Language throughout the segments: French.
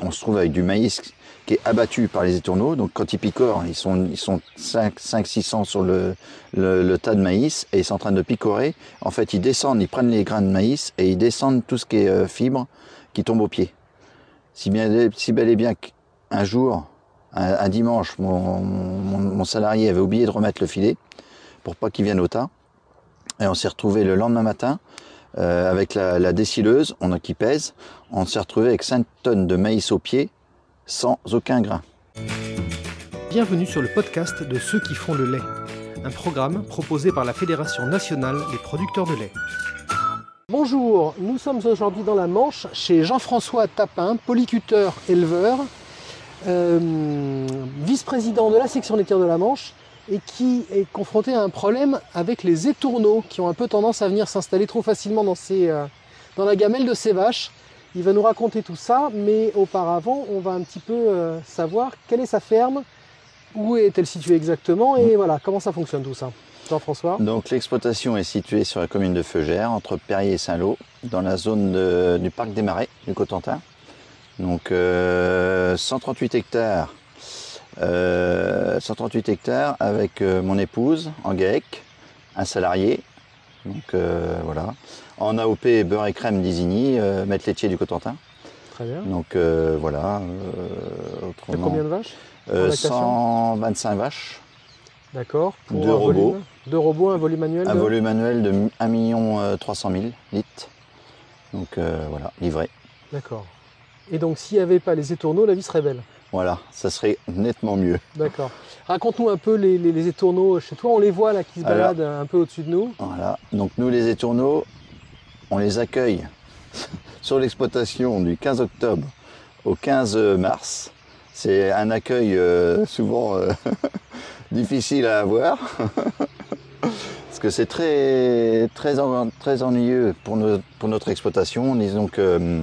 on se trouve avec du maïs qui est abattu par les étourneaux. Donc quand ils picorent, ils sont, ils sont 5-600 sur le, le, tas de maïs et ils sont en train de picorer. En fait, ils descendent, ils prennent les grains de maïs et ils descendent tout ce qui est euh, fibre qui tombe au pied. Si, bien, si bel et bien qu'un jour, un, dimanche, mon, mon, salarié avait oublié de remettre le filet pour pas qu'il vienne au tas. Et on s'est retrouvé le lendemain matin euh, avec la, la, décileuse, on a qui pèse. On s'est retrouvé avec 5 tonnes de maïs au pied sans aucun grain. Bienvenue sur le podcast de Ceux qui font le lait, un programme proposé par la Fédération nationale des producteurs de lait. Bonjour, nous sommes aujourd'hui dans la Manche chez Jean-François Tapin, polycuteur éleveur, euh, vice-président de la section laitière de la Manche et qui est confronté à un problème avec les étourneaux qui ont un peu tendance à venir s'installer trop facilement dans, euh, dans la gamelle de ses vaches il va nous raconter tout ça, mais auparavant, on va un petit peu euh, savoir quelle est sa ferme, où est-elle située exactement, et voilà, comment ça fonctionne tout ça. Jean-François Donc l'exploitation est située sur la commune de Feugère, entre Perrier et Saint-Lô, dans la zone du parc des Marais, du Cotentin. Donc 138 euh, hectares, 138 euh, hectares avec mon épouse en GAEC, un salarié, donc voilà en AOP beurre et crème d'Isigny, euh, maître laitier du Cotentin. Très bien. Donc euh, voilà. Euh, combien de vaches 125 vaches. D'accord. Deux robots. deux robots, un volume annuel Un volume annuel de 1 300 000 litres. Donc voilà, livré. D'accord. Et donc s'il n'y avait pas les étourneaux, la vie serait belle voilà, ça serait nettement mieux. D'accord. Raconte-nous un peu les, étourneaux chez toi. On les voit là qui se baladent un peu au-dessus de nous. Voilà. Donc nous les étourneaux, on les accueille sur l'exploitation du 15 octobre au 15 mars. C'est un accueil euh, souvent euh, difficile à avoir. Parce que c'est très, très, très ennuyeux pour, pour, notre exploitation. Disons que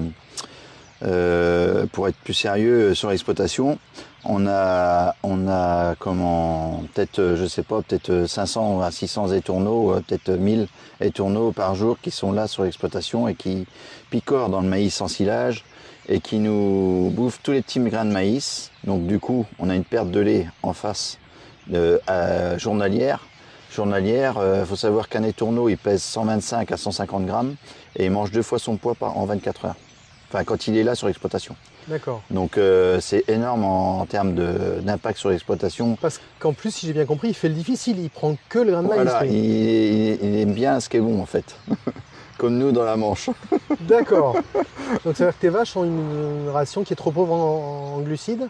euh, pour être plus sérieux sur l'exploitation, on a, on a comment, peut-être, euh, je sais pas, peut-être 500 à 600 étourneaux, euh, peut-être 1000 étourneaux par jour qui sont là sur l'exploitation et qui picorent dans le maïs en silage et qui nous bouffent tous les petits grains de maïs. Donc du coup, on a une perte de lait en face journalière. Journalière, il faut savoir qu'un étourneau, il pèse 125 à 150 grammes et il mange deux fois son poids par, en 24 heures. Enfin, quand il est là sur l'exploitation. D'accord. Donc euh, c'est énorme en, termes d'impact sur l'exploitation. Parce qu'en plus, si j'ai bien compris, il fait le difficile, il prend que le grain de maïs. Voilà, il, aime bien ce qui est bon en fait. Comme nous dans la Manche. D'accord. Donc ça veut dire que tes vaches ont une ration qui est trop pauvre en, glucides.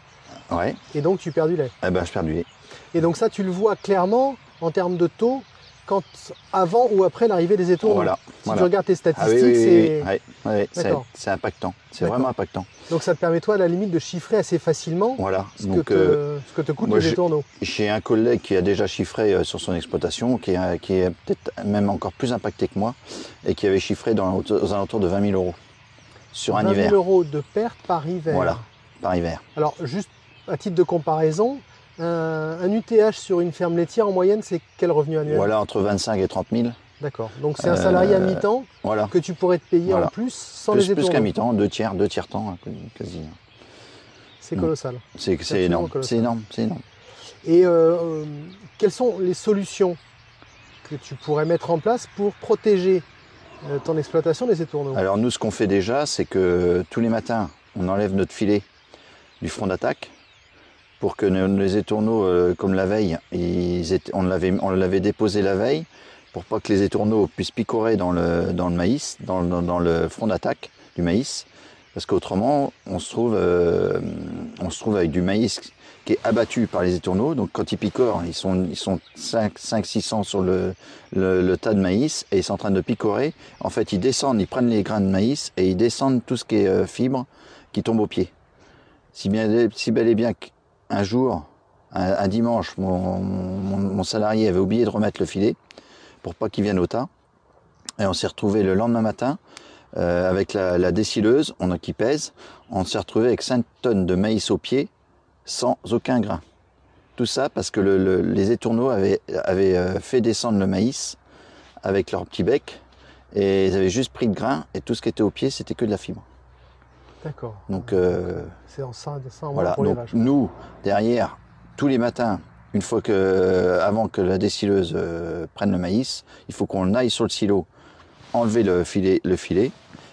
Ouais. Et donc tu perds du lait. Eh ben je perds du lait. Et donc ça, tu le vois clairement en termes de taux quand, avant ou après l'arrivée des étourneaux. Voilà, si tu regardes tes ah statistiques, c'est impactant. C'est vraiment impactant. Donc ça te permet toi à la limite de chiffrer assez facilement voilà. ce, que te, euh, ce, que te, coûtent les étourneaux. J'ai un collègue qui a déjà chiffré euh, sur son exploitation, qui, qui est peut-être même encore plus impacté que moi, et qui avait chiffré dans, aux alentours de 20 000 euros sur un hiver. 20 000 euros de perte par hiver. Voilà, par hiver. Alors juste à titre de comparaison, un, UTH sur une ferme laitière en moyenne, c'est quel revenu annuel Voilà, entre 25 et 30 000. D'accord. Donc c'est un salarié à euh, mi-temps que tu pourrais te payer en plus sans les étourneaux. Plus qu'à mi-temps, deux tiers, deux tiers temps quasi. C'est colossal. C'est énorme. C'est énorme, c'est énorme. Et euh, euh, quelles sont les solutions que tu pourrais mettre en place pour protéger ton exploitation des étourneaux? Alors nous, ce qu'on fait déjà, c'est que tous les matins, on enlève notre filet du front d'attaque pour que les étourneaux, comme la veille, on l'avait déposé la veille, pour pas que les étourneaux puissent picorer dans le, dans le maïs, dans, le front d'attaque du maïs, parce qu'autrement, on, se trouve, euh, on se trouve avec du maïs qui est abattu par les étourneaux. Donc quand ils picorent, ils sont, ils sont 5-600 sur le, le, tas de maïs et ils sont en train de picorer. En fait, ils descendent, ils prennent les grains de maïs et ils descendent tout ce qui est euh, fibre qui tombe au pied. Si, bien, si bel et bien un jour, un, dimanche, mon, salarié avait oublié de remettre le filet pour pas qu'il vienne au tas. Et on s'est retrouvé le lendemain matin euh, avec la, décileuse, on qui pèse, on s'est retrouvé avec 5 tonnes de maïs au pied sans aucun grain. Tout ça parce que les étourneaux avaient, euh, fait descendre le maïs avec leur petit bec et ils avaient juste pris de grain et tout ce qui était au pied c'était que de la fibre. D'accord. Donc euh, C'est en ça, ça en voilà. pour les Donc vaches. nous derrière, tous les matins, une fois que, avant que la décileuse euh, prenne le maïs, il faut qu'on aille sur le silo, enlever le filet, le filet,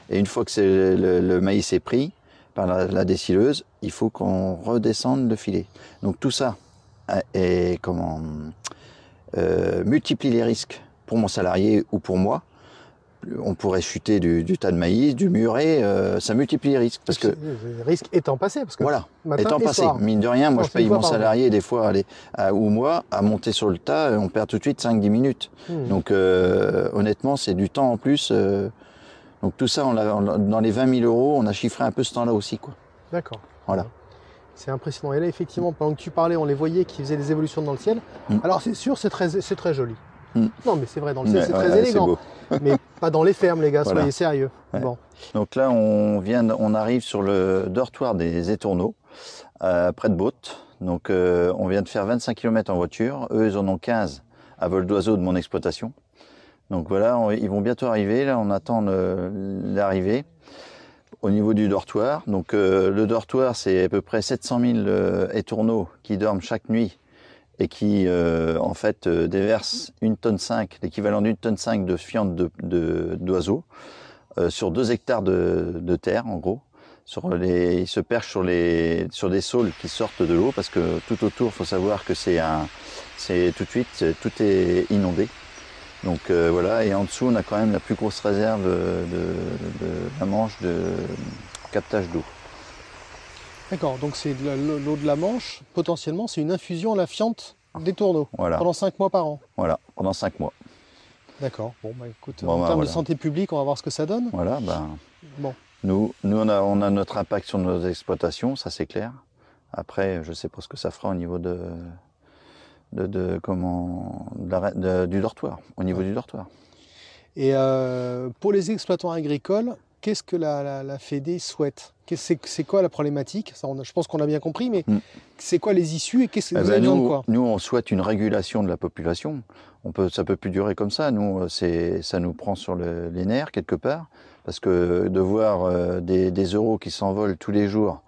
et une fois que le, le maïs est pris par la, la décileuse, il faut qu'on redescende le filet. Donc tout ça euh, est comment euh, multiplie les risques pour mon salarié ou pour moi. On pourrait chuter du, du tas de maïs, du muret, euh, ça multiplie les risques parce que Le risque étant passé, parce que voilà. Étant passé, soir. mine de rien, moi je paye mon salarié des fois allez, à- ou moi à monter sur le tas, on perd tout de suite 5-10 minutes. Hmm. Donc euh, honnêtement, c'est du temps en plus. euh, donc tout ça, on l'a- dans les 20 000 euros, on a chiffré un peu ce temps-là aussi. Quoi. D'accord. Voilà. C'est impressionnant. Et là, effectivement, pendant que tu parlais, on les voyait qui faisaient des évolutions dans le ciel. Mm. Alors, c'est sûr, c'est très, très joli. Mm. Non, mais c'est vrai, dans le ciel, c'est ouais, très ouais, élégant. beau. mais pas dans les fermes, les gars, Voilà. soyez sérieux. Ouais. Bon. Donc là, on vient, on arrive sur le dortoir des étourneaux, euh, près de Botte. Donc euh, on vient de faire 25 km en voiture. Eux, ils en ont 15 à vol d'oiseau de mon exploitation. Donc voilà, on- ils vont bientôt arriver. Là, on attend l'arrivée au niveau du dortoir. Donc euh, le dortoir, c'est à peu près 700 000 euh, étourneaux qui dorment chaque nuit et qui euh, en fait euh, déversent une tonne 5, l'équivalent d'une tonne 5 de fientes de- de- d'oiseaux euh, sur deux hectares de, de terre, en gros. Sur les, ils se perchent sur, les, sur des saules qui sortent de l'eau parce que tout autour, il faut savoir que c'est un, c'est tout de suite, tout est inondé. Donc euh, voilà, et en dessous, on a quand même la plus grosse réserve de- de la Manche de captage d'eau. D'accord, donc c'est l'eau de la Manche. Potentiellement, c'est une infusion à la fiente des tourneaux Voilà, pendant 5 mois par an. voilà, pendant cinq mois. D'accord. Bon, bah écoute, Bon, en bah, termes de santé publique, on va voir ce que ça donne. Voilà, ben, Bon. nous, nous on, a, on a notre impact sur nos exploitations, ça c'est clair. Après, je sais pas ce que ça fera au niveau de, de, de comment, de du dortoir, au niveau du dortoir. Et euh, pour les exploitants agricoles, qu'est-ce que la, la, la Fédé souhaite C'est quoi la problématique? Ça, on a- Je pense qu'on a bien compris, mais Mm. c'est quoi les issues et qu'est-ce que Eh vous ben, nous, quoi? nous, on souhaite une régulation de la population. On peut, ça peut plus durer comme ça. Nous, euh, ça nous prend sur le- les nerfs quelque part, parce que de voir euh, des, des euros qui s'envolent tous les jours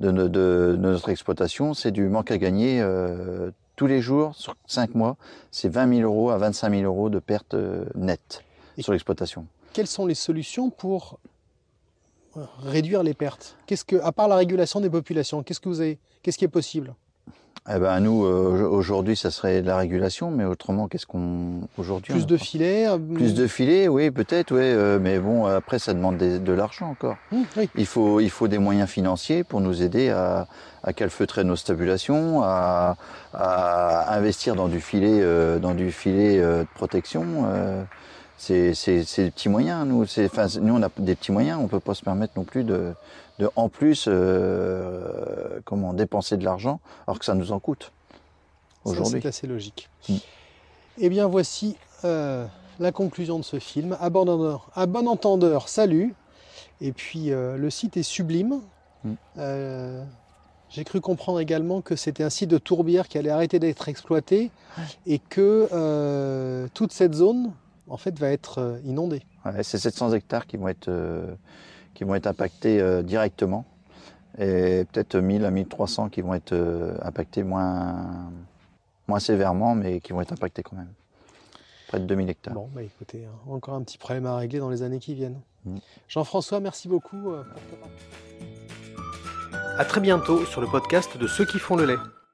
de, no- de- de notre exploitation, c'est du manque à gagner euh, tous les jours sur cinq mois. C'est 20 000 euros à 25 000 euros de pertes euh, nettes Et- sur l'exploitation. Quelles sont les solutions pour réduire les pertes Qu'est-ce que, à part la régulation des populations, qu'est-ce que vous avez Qu'est-ce qui est possible? Eh ben, nous, euh, aujourd'hui, ça serait de la régulation, mais autrement, qu'est-ce qu'on aujourd'hui Plus de filets euh, Plus de filets, oui, peut-être, oui, euh, mais bon, après, ça demande des- de l'argent encore. Oui. Il faut, il faut des moyens financiers pour nous aider à, à calfeutrer nos stabulations, à, à investir dans du filet, euh, dans du filet de protection. C'est des petits moyens. Nous, enfin, nous, on a des petits moyens. On peut pas se permettre non plus de, de en plus, euh, comment dépenser de l'argent, alors que ça nous en coûte aujourd'hui. C'est assez logique. Mm. Eh bien, voici euh, la conclusion de ce film. À bon entendeur, à bon entendeur salut. Et puis, euh, le site est sublime. Mm. J'ai cru comprendre également que c'était un site de tourbière qui allait arrêter d'être exploité et que toute cette zone, en fait, va être euh, inondée. Ouais, c'est 700 hectares qui vont être, euh, qui vont être impactés euh, directement et peut-être 1000 à 1300 qui vont être euh, impactés moins, moins sévèrement, mais qui vont être impactés quand même. Près de 2000 hectares. Bon, bah écoutez, hein, encore un petit problème à régler dans les années qui viennent. Mm. Jean-François, merci beaucoup. euh, pour. À très bientôt sur le podcast de ceux qui font le lait.